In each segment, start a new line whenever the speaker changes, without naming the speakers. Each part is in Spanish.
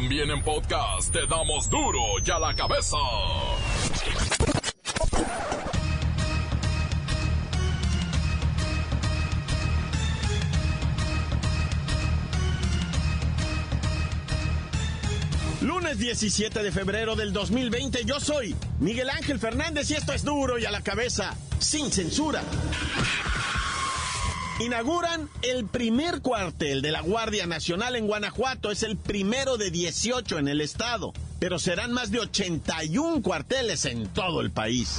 También en podcast te damos duro y a la cabeza.
Lunes 17 de febrero del 2020, yo soy Miguel Ángel Fernández y esto es duro y a la cabeza, sin censura. Inauguran el primer cuartel de la Guardia Nacional en Guanajuato. Es el primero de 18 en el estado, pero serán más de 81 cuarteles en todo el país.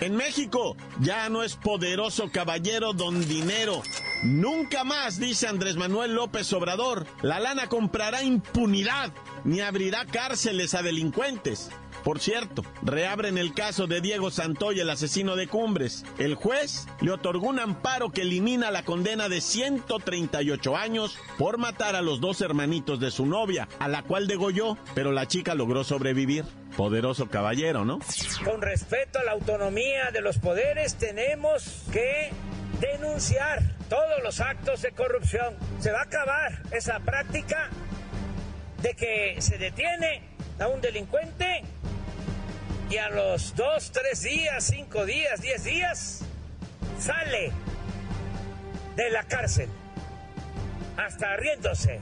En México ya no es poderoso caballero don dinero. Nunca más, dice Andrés Manuel López Obrador, la lana comprará impunidad ni abrirá cárceles a delincuentes. Por cierto, reabren el caso de Diego Santoy, el asesino de Cumbres. El juez le otorgó un amparo que elimina la condena de 138 años por matar a los dos hermanitos de su novia, a la cual degolló, pero la chica logró sobrevivir. Poderoso caballero, ¿no?
Con respeto a la autonomía de los poderes, tenemos que denunciar todos los actos de corrupción. Se va a acabar esa práctica de que se detiene a un delincuente y a los dos, tres días, cinco días, diez días, sale de la cárcel, hasta riéndose,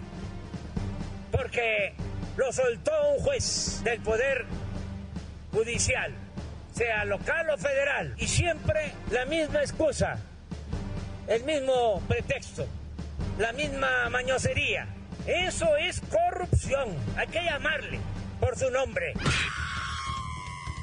porque lo soltó un juez del Poder Judicial, sea local o federal, y siempre la misma excusa, el mismo pretexto, la misma mañosería. Eso es corrupción, hay que llamarle por su nombre.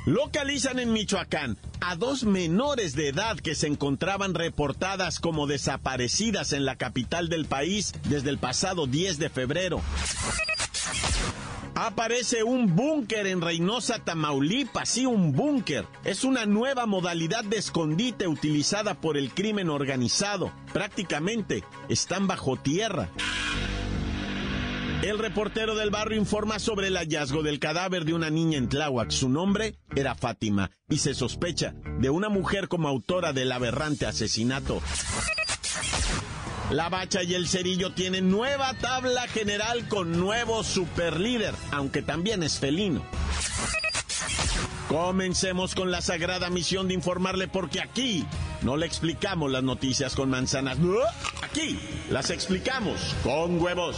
Localizan en Michoacán a dos menores de edad que se encontraban reportadas como desaparecidas en la capital del país desde el pasado 10 de febrero. Aparece un búnker en Reynosa, Tamaulipas, sí, un búnker. Es una nueva modalidad de escondite utilizada por el crimen organizado. Prácticamente están bajo tierra. El reportero del barrio informa sobre el hallazgo del cadáver de una niña en Tláhuac. Su nombre era Fátima y se sospecha de una mujer como autora del aberrante asesinato. La Bacha y el Cerillo tienen nueva tabla general con nuevo superlíder, aunque también es felino. Comencemos con la sagrada misión de informarle porque aquí no le explicamos las noticias con manzanas. Aquí las explicamos con huevos.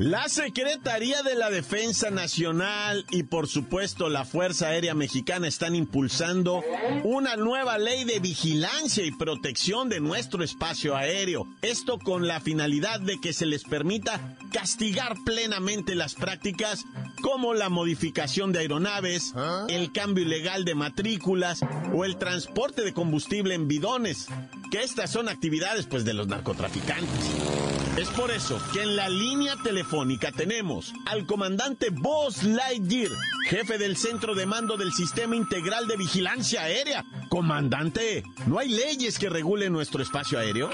La Secretaría de la Defensa Nacional y por supuesto la Fuerza Aérea Mexicana están impulsando una nueva ley de vigilancia y protección de nuestro espacio aéreo. Esto con la finalidad de que se les permita castigar plenamente las prácticas como la modificación de aeronaves, el cambio ilegal de matrículas o el transporte de combustible en bidones, que estas son actividades pues de los narcotraficantes. Es por eso que en la línea telefónica tenemos al comandante Boss Lightyear, jefe del centro de mando del Sistema Integral de Vigilancia Aérea. Comandante, ¿no hay leyes que regulen nuestro espacio aéreo?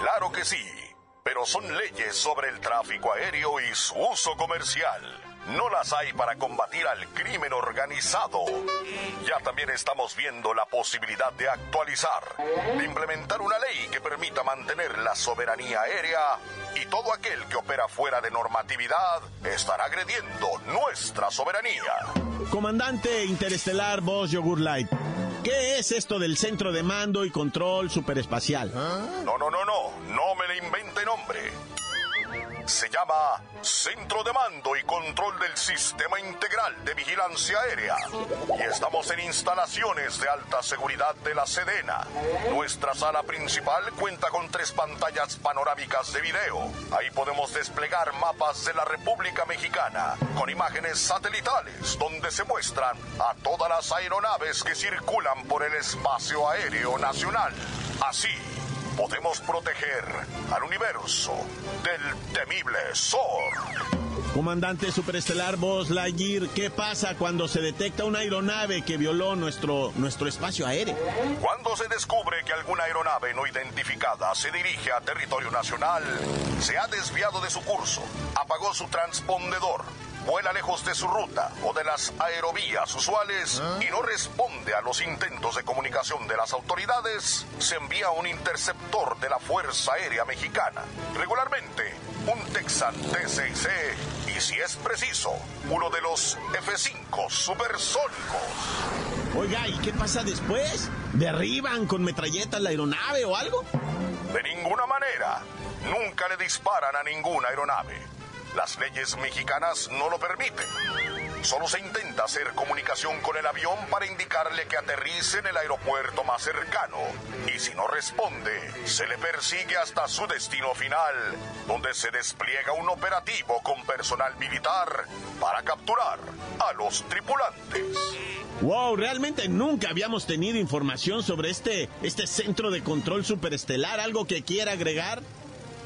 Claro que sí, pero son leyes sobre el tráfico aéreo y su uso comercial no las hay para combatir al crimen organizado. Ya también estamos viendo la posibilidad de actualizar, de implementar una ley que permita mantener la soberanía aérea y todo aquel que opera fuera de normatividad estará agrediendo nuestra soberanía.
Comandante Interestelar Boss Yogur Light. ¿Qué es esto del Centro de Mando y Control Superespacial?
No, no, no, no, no me le invente nombre se llama Centro de Mando y Control del Sistema Integral de Vigilancia Aérea. Y estamos en instalaciones de alta seguridad de la Sedena. Nuestra sala principal cuenta con tres pantallas panorámicas de video. Ahí podemos desplegar mapas de la República Mexicana con imágenes satelitales donde se muestran a todas las aeronaves que circulan por el espacio aéreo nacional. Así podemos proteger al universo del temible Zor.
Comandante superestelar Buzz Lightyear, ¿qué pasa cuando se detecta una aeronave que violó nuestro, nuestro espacio aéreo?
Cuando se descubre que alguna aeronave no identificada se dirige a territorio nacional, se ha desviado de su curso, apagó su transpondedor, vuela lejos de su ruta o de las aerovías usuales y no responde a los intentos de comunicación de las autoridades, se envía un interceptor de la Fuerza Aérea Mexicana. Regularmente, un Texan T-6C y si es preciso, uno de los F-5 supersónicos.
Oiga, ¿y qué pasa después? ¿Derriban con metralletas la aeronave o algo?
De ninguna manera. Nunca le disparan a ninguna aeronave. Las leyes mexicanas no lo permiten. Solo se intenta hacer comunicación con el avión para indicarle que aterrice en el aeropuerto más cercano. Y si no responde, se le persigue hasta su destino final, donde se despliega un operativo con personal militar para capturar a los tripulantes.
Wow, realmente nunca habíamos tenido información sobre este, este centro de control superestelar. ¿Algo que quiera agregar?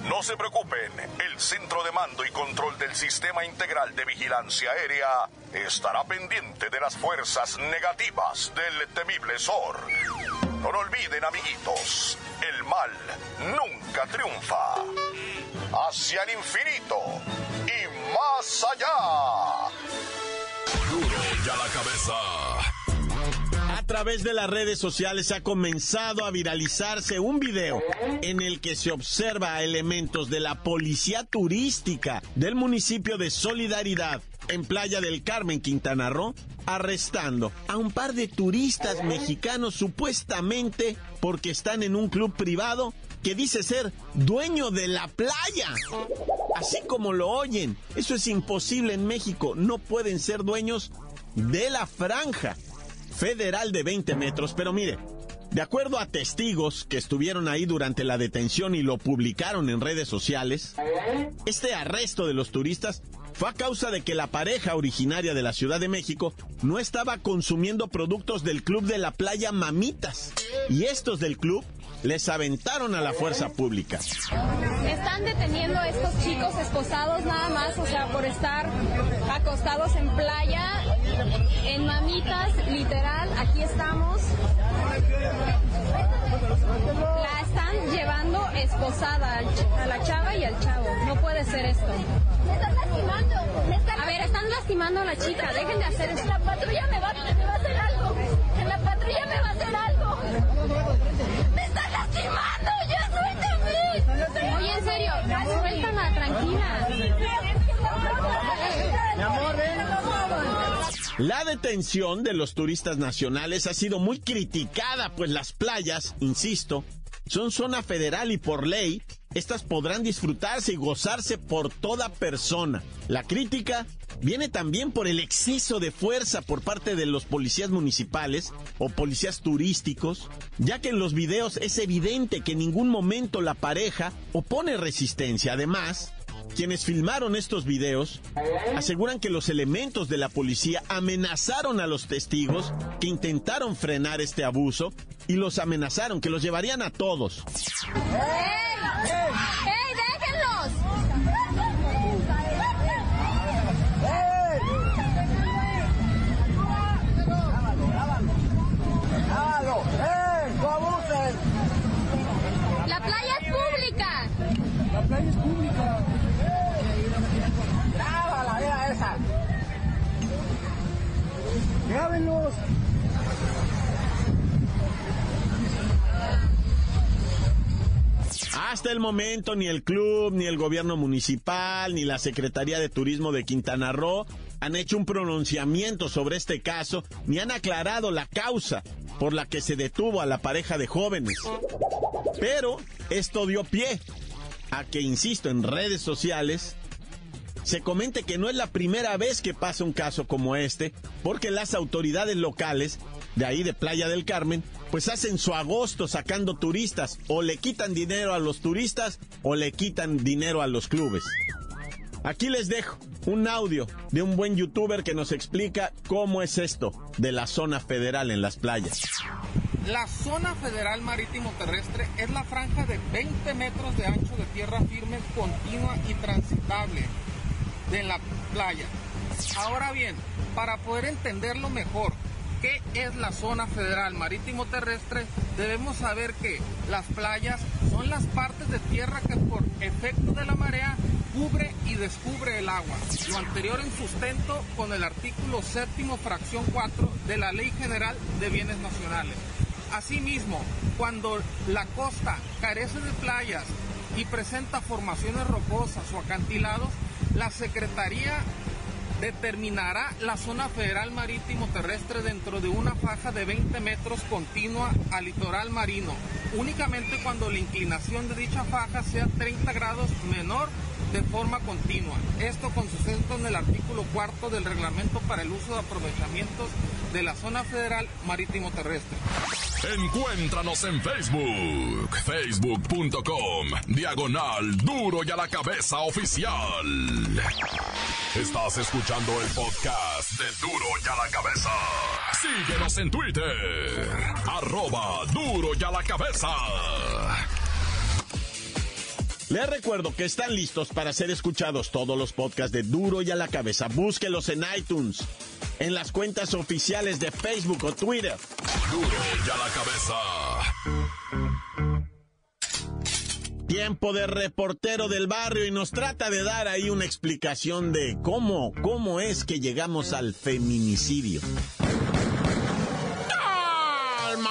No se preocupen, el Centro de Mando y Control del Sistema Integral de Vigilancia Aérea estará pendiente de las fuerzas negativas del temible SOR. No lo olviden, amiguitos, el mal nunca triunfa. Hacia el infinito y más allá.
Duro ya la cabeza.
A través de las redes sociales ha comenzado a viralizarse un video en el que se observa elementos de la policía turística del municipio de Solidaridad en Playa del Carmen, Quintana Roo, arrestando a un par de turistas mexicanos supuestamente porque están en un club privado que dice ser dueño de la playa. Así como lo oyen, eso es imposible en México, no pueden ser dueños de la franja federal de 20 metros, pero mire, de acuerdo a testigos que estuvieron ahí durante la detención y lo publicaron en redes sociales, este arresto de los turistas fue a causa de que la pareja originaria de la Ciudad de México no estaba consumiendo productos del club de la playa Mamitas. Y estos del club les aventaron a la fuerza pública.
Están deteniendo a estos chicos esposados nada más, o sea, por estar acostados en playa, en mamitas, literal, aquí estamos. La están llevando esposada a la chava y al chavo. No puede ser esto.
Me están lastimando. Me están
A ver, están lastimando a la chica, dejen de hacer esto.
La patrulla me va, me va La
detención de los turistas nacionales ha sido muy criticada, pues las playas, insisto, son zona federal y por ley, estas podrán disfrutarse y gozarse por toda persona. La crítica viene también por el exceso de fuerza por parte de los policías municipales o policías turísticos, ya que en los videos es evidente que en ningún momento la pareja opone resistencia. Además, quienes filmaron estos videos aseguran que los elementos de la policía amenazaron a los testigos que intentaron frenar este abuso y los amenazaron que los llevarían a todos.
¡Ey! ¡Ey, déjenlos! La playa es pública.
Hasta el momento ni el club, ni el gobierno municipal, ni la Secretaría de Turismo de Quintana Roo han hecho un pronunciamiento sobre este caso, ni han aclarado la causa por la que se detuvo a la pareja de jóvenes. Pero esto dio pie a que, insisto, en redes sociales se comente que no es la primera vez que pasa un caso como este, porque las autoridades locales de ahí de Playa del Carmen, pues hacen su agosto sacando turistas, o le quitan dinero a los turistas o le quitan dinero a los clubes. Aquí les dejo un audio de un buen youtuber que nos explica cómo es esto de la zona federal en las playas.
La zona federal marítimo terrestre es la franja de 20 metros de ancho de tierra firme, continua y transitable de la playa. Ahora bien, para poder entenderlo mejor, ¿qué es la zona federal marítimo terrestre? Debemos saber que las playas son las partes de tierra que por efecto de la marea cubre y descubre el agua. Lo anterior en sustento con el artículo séptimo, fracción 4 de la Ley General de Bienes Nacionales. Asimismo, cuando la costa carece de playas y presenta formaciones rocosas o acantilados, la Secretaría determinará la zona federal marítimo terrestre dentro de una faja de 20 metros continua al litoral marino, únicamente cuando la inclinación de dicha faja sea 30 grados menor de forma continua. Esto con sustento en el artículo cuarto del reglamento para el uso de aprovechamientos de la zona federal marítimo terrestre.
Encuéntranos en Facebook, facebook.com, diagonal duro y a la cabeza oficial. Estás escuchando el podcast de duro y a la cabeza. Síguenos en Twitter, arroba duro y a la cabeza.
Les recuerdo que están listos para ser escuchados todos los podcasts de Duro y a la cabeza. Búsquelos en iTunes, en las cuentas oficiales de Facebook o Twitter.
Duro y a la cabeza.
Tiempo de reportero del barrio y nos trata de dar ahí una explicación de cómo, cómo es que llegamos al feminicidio.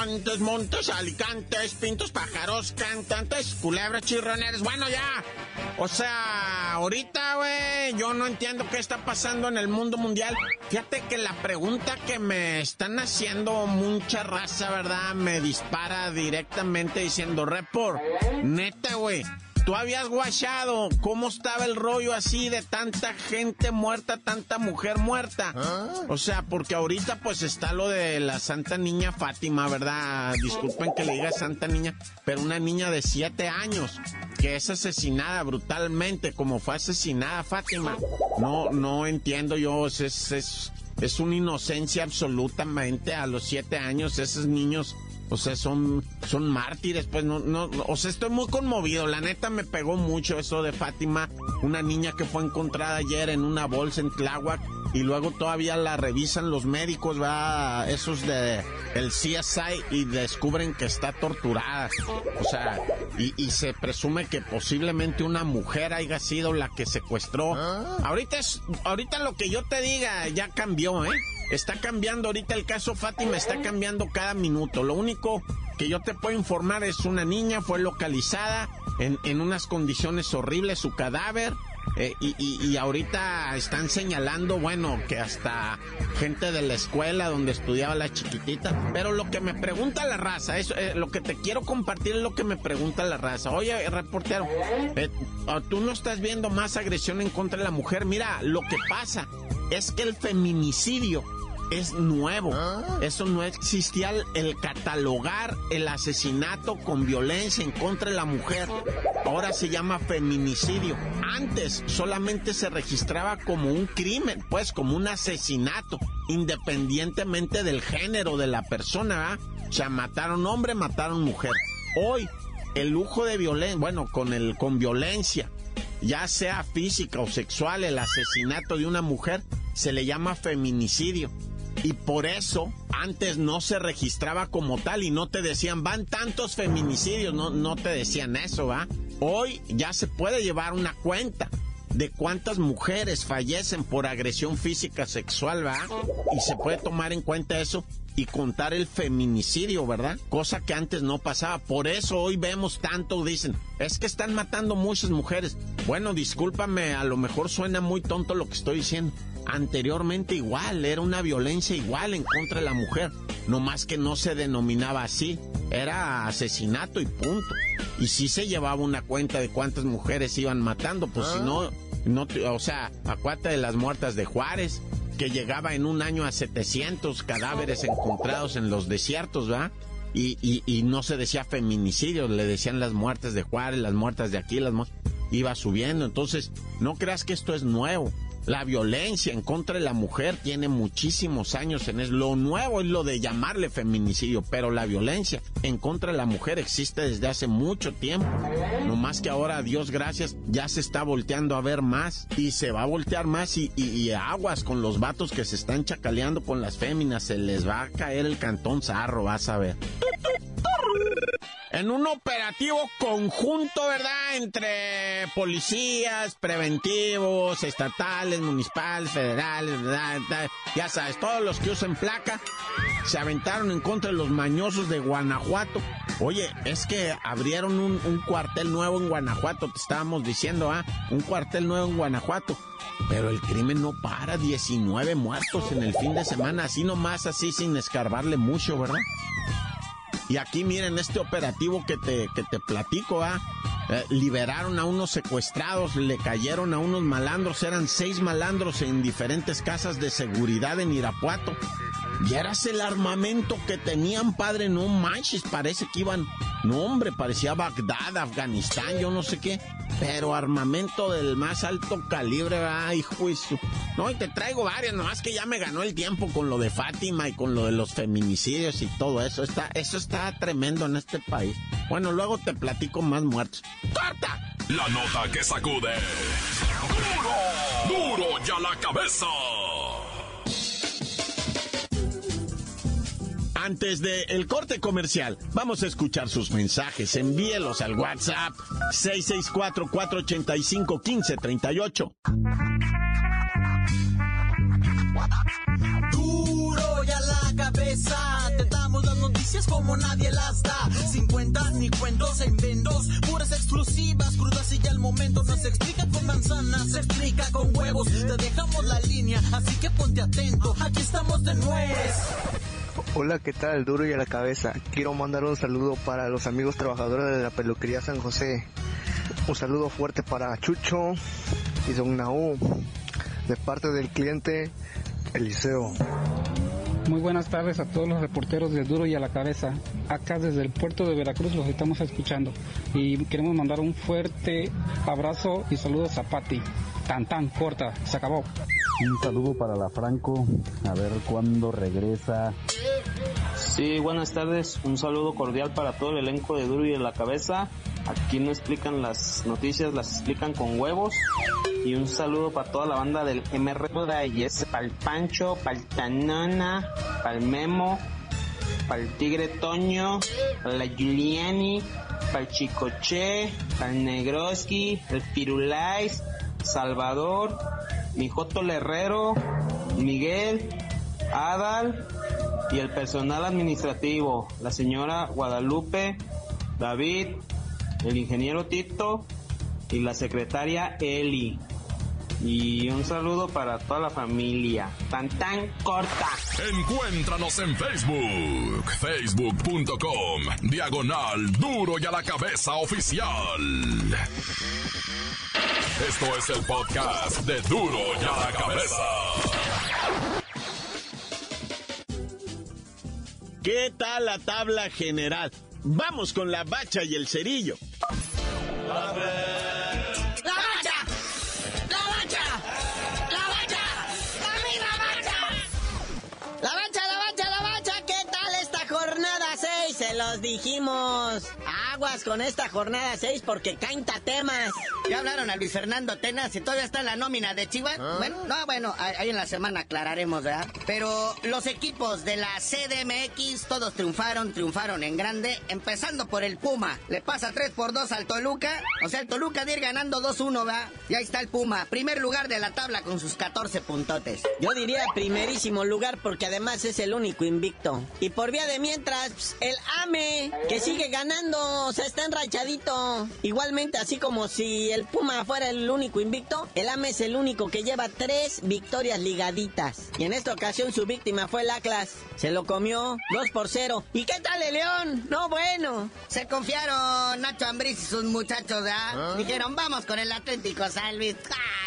Montes, montes, alicantes, pintos, pájaros, cantantes, culebras, chirroneros. Bueno, ya. O sea, ahorita, güey, yo no entiendo qué está pasando en el mundo mundial. Fíjate que la pregunta que me están haciendo mucha raza, ¿verdad? Me dispara directamente diciendo, report, neta, güey ¿Tú habías guachado cómo estaba el rollo así de tanta gente muerta, tanta mujer muerta? ¿Ah? O sea, porque ahorita pues está lo de la Santa Niña Fátima, ¿verdad? Disculpen que le diga Santa Niña, pero una niña de siete años que es asesinada brutalmente como fue asesinada Fátima. No, no entiendo yo, es, es, es una inocencia absolutamente a los siete años, esos niños o sea, son, son mártires, pues no, no, o sea, estoy muy conmovido. La neta me pegó mucho eso de Fátima, una niña que fue encontrada ayer en una bolsa en Tláhuac y luego todavía la revisan los médicos, va, esos de el CSI y descubren que está torturada. O sea, y, y, se presume que posiblemente una mujer haya sido la que secuestró. ¿Ah? Ahorita es, ahorita lo que yo te diga ya cambió, ¿eh? Está cambiando ahorita el caso Fátima, está cambiando cada minuto. Lo único que yo te puedo informar es una niña fue localizada en, en unas condiciones horribles, su cadáver. Eh, y, y, ahorita están señalando, bueno, que hasta gente de la escuela donde estudiaba la chiquitita. Pero lo que me pregunta la raza, eso, eh, lo que te quiero compartir es lo que me pregunta la raza. Oye, reportero, eh, tú no estás viendo más agresión en contra de la mujer. Mira, lo que pasa es que el feminicidio es nuevo. Eso no existía el, catalogar el asesinato con violencia en contra de la mujer. Ahora se llama feminicidio. Antes solamente se registraba como un crimen, pues como un asesinato, independientemente del género de la persona. O sea, mataron hombre, mataron mujer. Hoy el lujo de violencia, bueno, con el con violencia, ya sea física o sexual, el asesinato de una mujer se le llama feminicidio. Y por eso antes no se registraba como tal y no te decían, van tantos feminicidios, no, no te decían eso, ¿va? Hoy ya se puede llevar una cuenta de cuántas mujeres fallecen por agresión física sexual, ¿va? Y se puede tomar en cuenta eso y contar el feminicidio, ¿verdad? Cosa que antes no pasaba. Por eso hoy vemos tanto, dicen, es que están matando muchas mujeres. Bueno, discúlpame, a lo mejor suena muy tonto lo que estoy diciendo. Anteriormente igual, era una violencia igual en contra de la mujer, no más que no se denominaba así, era asesinato y punto. Y sí se llevaba una cuenta de cuántas mujeres iban matando, pues si no, no, o sea, acuérdate de las muertas de Juárez, que llegaba en un año a 700 cadáveres encontrados en los desiertos, ¿va? Y, y, y, no se decía feminicidio, le decían las muertes de Juárez, las muertes de aquí, las iba subiendo. Entonces, no creas que esto es nuevo. La violencia en contra de la mujer tiene muchísimos años en eso. Lo nuevo es lo de llamarle feminicidio, pero la violencia en contra de la mujer existe desde hace mucho tiempo. No más que ahora, Dios gracias, ya se está volteando a ver más y se va a voltear más y, y aguas con los vatos que se están chacaleando con las féminas. Se les va a caer el cantón zarro, vas a ver en un operativo conjunto, ¿verdad? Entre policías, preventivos, estatales, municipales, federales, ¿verdad? Ya sabes, todos los que usan placa se aventaron en contra de los mañosos de Guanajuato. Oye, es que abrieron un, un cuartel nuevo en Guanajuato, te estábamos diciendo, ¿ah? Un cuartel nuevo en Guanajuato. Pero el crimen no para, 19 muertos en el fin de semana, así nomás, así sin escarbarle mucho, ¿verdad? Y aquí miren este operativo que te, que te platico, ¿ah? Eh, liberaron a unos secuestrados, le cayeron a unos malandros, eran seis malandros en diferentes casas de seguridad en Irapuato. Y eras el armamento que tenían, padre, no manches, parece que iban, no hombre, parecía Bagdad, Afganistán, yo no sé qué, pero armamento del más alto calibre, ay, juicio. No, y te traigo varias, nomás que ya me ganó el tiempo con lo de Fátima y con lo de los feminicidios y todo eso, está, eso está tremendo en este país. Bueno, luego te platico más muertos. ¡Corta!
La nota que sacude. ¡Duro! ¡Duro ya la cabeza!
Antes del el corte comercial, vamos a escuchar sus mensajes. Envíelos al WhatsApp 664-485-1538.
Duro la cabeza, te damos las noticias como nadie las da. Sin cuenta ni cuentos en vendos, puras exclusivas, crudas y ya el momento. No se explica con manzanas, se explica con huevos. Te dejamos la línea, así que ponte atento. Aquí estamos de nuez.
Hola, ¿qué tal? Duro y a la cabeza. Quiero mandar un saludo para los amigos trabajadores de la peluquería San José. Un saludo fuerte para Chucho y Don Naú, de parte del cliente Eliseo.
Muy buenas tardes a todos los reporteros de Duro y a la Cabeza. Acá desde el puerto de Veracruz los estamos escuchando y queremos mandar un fuerte abrazo y saludos a Patti. Tan tan corta, se acabó.
Un saludo para la Franco, a ver cuándo regresa.
Sí, buenas tardes, un saludo cordial para todo el elenco de Duro y en la Cabeza. Aquí no explican las noticias, las explican con huevos. Y un saludo para toda la banda del MR y es para Pancho, para el Tanana, para el Memo, para el Tigre Toño, para la Giuliani, para el Chicoche, para el Negroski, el Pirulais, Salvador, mi Joto Herrero, Miguel, Adal y el personal administrativo, la señora Guadalupe, David, el ingeniero Tito y la secretaria Eli. Y un saludo para toda la familia. Tan tan corta.
Encuéntranos en Facebook, facebook.com, diagonal duro y a la cabeza oficial. Esto es el podcast de duro y a la cabeza.
¿Qué tal la tabla general? Vamos con la bacha y el cerillo.
¡La bacha! ¡La bacha! ¡La bacha! ¡Dame la bacha!
La bacha, la bacha, la bacha. ¿Qué tal esta jornada 6? Se los dijimos. Aguas con esta jornada 6 porque caen temas.
¿Ya hablaron a Luis Fernando Tenas y todavía está en la nómina de Chivas?
¿Ah?
Bueno, no, bueno, ahí en la semana aclararemos, ¿verdad? Pero los equipos de la CDMX todos triunfaron, triunfaron en grande, empezando por el Puma. Le pasa 3 por 2 al Toluca, o sea, el Toluca de ir ganando 2-1, ¿verdad? Y ahí está el Puma, primer lugar de la tabla con sus 14 puntotes.
Yo diría primerísimo lugar porque además es el único invicto. Y por vía de mientras, pues, el AME, que sigue ganando, o sea, está enrachadito. Igualmente, así como si el Puma fuera el único invicto, el AME es el único que lleva tres victorias ligaditas. Y en esta ocasión su víctima fue el Atlas. Se lo comió 2 por 0. ¿Y qué tal el León? No, bueno.
Se confiaron Nacho Ambriz y sus muchachos, ¿verdad? Dijeron, vamos con el Atlético Salvis.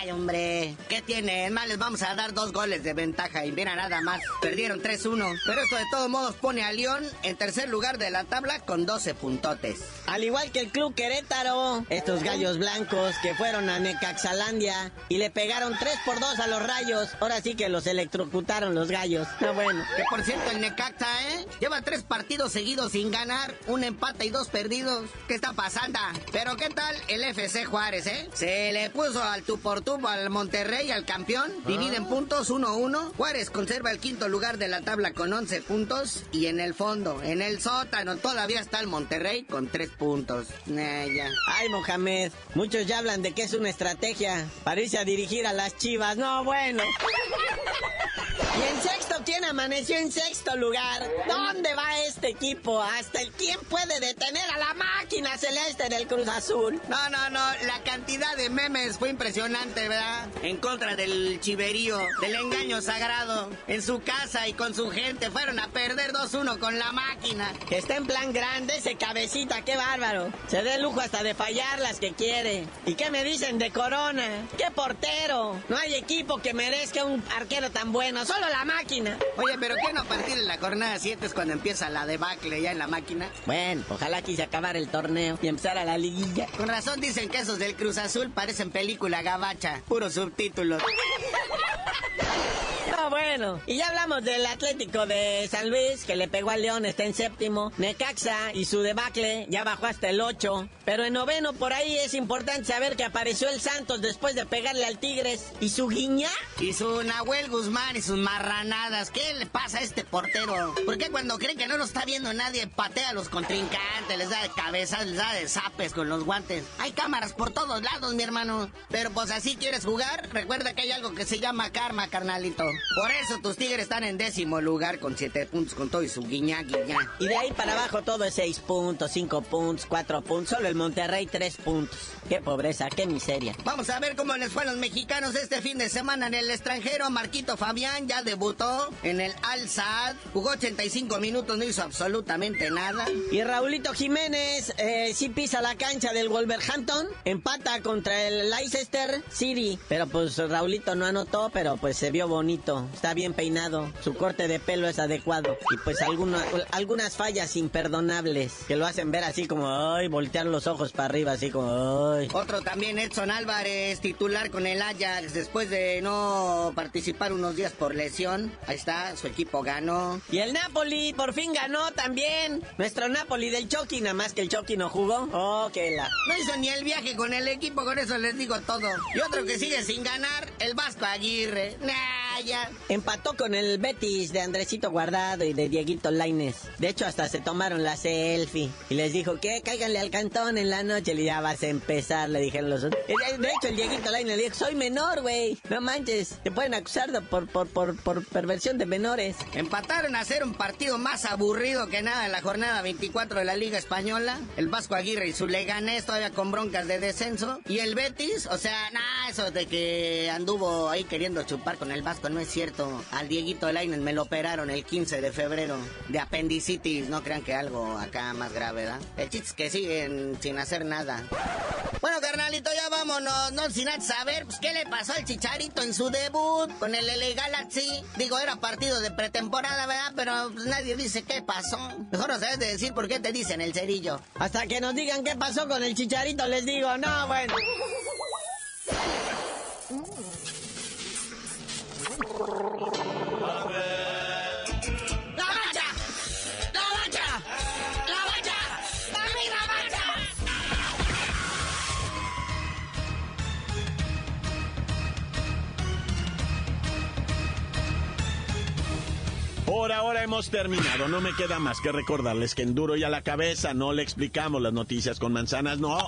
Ay, hombre. ¿Qué tiene? Más les vamos a dar dos goles de ventaja y mira nada más. Perdieron 3-1. Pero esto de todos modos pone a León en tercer lugar de la tabla con 12 puntotes.
Al igual que el Club Querétaro, estos gallos blancos que fueron a Necaxalandia y le pegaron 3 por 2 a los rayos. Ahora sí que los electrocutaron los gallos. No bueno.
Que por cierto, el Necaxa, ¿eh? Lleva tres partidos seguidos sin ganar, un empate y dos perdidos. ¿Qué está pasando? Pero ¿qué tal el FC Juárez, eh? Se le puso al tu por tu al Monterrey, al campeón. Dividen puntos 1-1. Juárez conserva el quinto lugar de la tabla con 11 puntos. Y en el fondo, en el sótano, todavía está el Monterrey con 3 puntos. ya.
Ay, Mohamed, muchos ya hablan de que es una estrategia para irse a dirigir a las chivas. No, bueno. Y en sexto, ¿quién amaneció en sexto lugar? ¿Dónde va este equipo? ¿Hasta el quién puede detener a la máquina celeste del Cruz Azul?
No, no, no, la cantidad de memes fue impresionante, ¿verdad? En contra del chiverío, del engaño sagrado. En su casa y con su gente fueron a perder 2-1 con la máquina.
Que está en plan grande ese cabecita, qué bárbaro. Se dé lujo hasta de fallar las que quiere. ¿Y qué me dicen de Corona? ¡Qué portero! No hay equipo que merezca un arquero tan bueno, solo la máquina.
Oye, pero ¿qué no a partir de la jornada 7 es cuando empieza la debacle ya en la máquina?
Bueno, ojalá quise acabar el torneo y empezar a la liguilla.
Con razón dicen que esos del Cruz Azul parecen película gabacha, puros subtítulos.
No, bueno. Y ya hablamos del Atlético de San Luis, que le pegó al León, está en séptimo. Necaxa y su debacle ya bajó hasta el 8. Pero en noveno, por ahí es importante saber que apareció el Santos después de pegarle al Tigres. ¿Y su guiña?
Y su Nahuel Guzmán y sus marranadas. ¿Qué le pasa a este portero? ¿Por qué cuando creen que no lo está viendo nadie, patea a los contrincantes, les da de cabeza, les da de zapes con los guantes? Hay cámaras por todos lados, mi hermano. Pero pues así quieres jugar, recuerda que hay algo que se llama karma, carnalito. Por eso tus tigres están en décimo lugar con siete puntos con todo y su guiña, guiña.
Y de ahí para abajo todo es seis puntos, cinco puntos, cuatro puntos. Solo el Monterrey tres puntos. Qué pobreza, qué miseria.
Vamos a ver cómo les fue a los mexicanos este fin de semana en el extranjero. Marquito Fabián ya debutó en el Al Saad. Jugó 85 minutos, no hizo absolutamente nada.
Y Raulito Jiménez eh, sí pisa la cancha del Wolverhampton. Empata contra el Leicester City. Pero pues Raulito no anotó, pero pues se vio bonito. Está bien peinado. Su corte de pelo es adecuado. Y pues alguna, algunas fallas imperdonables que lo hacen ver así como, ay, voltear los ojos para arriba, así como, ay.
Otro también, Edson Álvarez, titular con el Ajax después de no participar unos días por lesión. Ahí está, su equipo ganó.
Y el Napoli por fin ganó también. Nuestro Napoli del Chucky, nada más que el Chucky no jugó. Oh, que la.
No hizo ni el viaje con el equipo, con eso les digo todo. Y otro que sigue sin ganar, el Vasco Aguirre. Nah,
Empató con el Betis de Andresito Guardado y de Dieguito Laines. De hecho, hasta se tomaron la selfie. Y les dijo, ¿qué? Cáiganle al cantón en la noche. Le ya vas a empezar, le dijeron los otros. De hecho, el Dieguito Laines le dijo, soy menor, güey. No manches, te pueden acusar de por, por, por, por perversión de menores.
Empataron a hacer un partido más aburrido que nada en la jornada 24 de la Liga Española. El Vasco Aguirre y su Leganés todavía con broncas de descenso. Y el Betis, o sea, nada, eso de que anduvo ahí queriendo chupar con el Vasco no es cierto. Al Dieguito Lainez me lo operaron el 15 de febrero de apendicitis. No crean que algo acá más grave, ¿verdad? El chiste es que siguen sin hacer nada. Bueno, carnalito, ya vámonos. No sin saber pues, qué le pasó al Chicharito en su debut con el LA Galaxy. Digo, era partido de pretemporada, ¿verdad? Pero pues, nadie dice qué pasó. Mejor no sabes de decir por qué te dicen el cerillo.
Hasta que nos digan qué pasó con el Chicharito, les digo, no, bueno.
Por ahora hemos terminado. No me queda más que recordarles que en duro y a la cabeza no le explicamos las noticias con manzanas, no.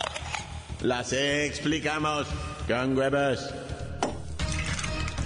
Las explicamos con huevos.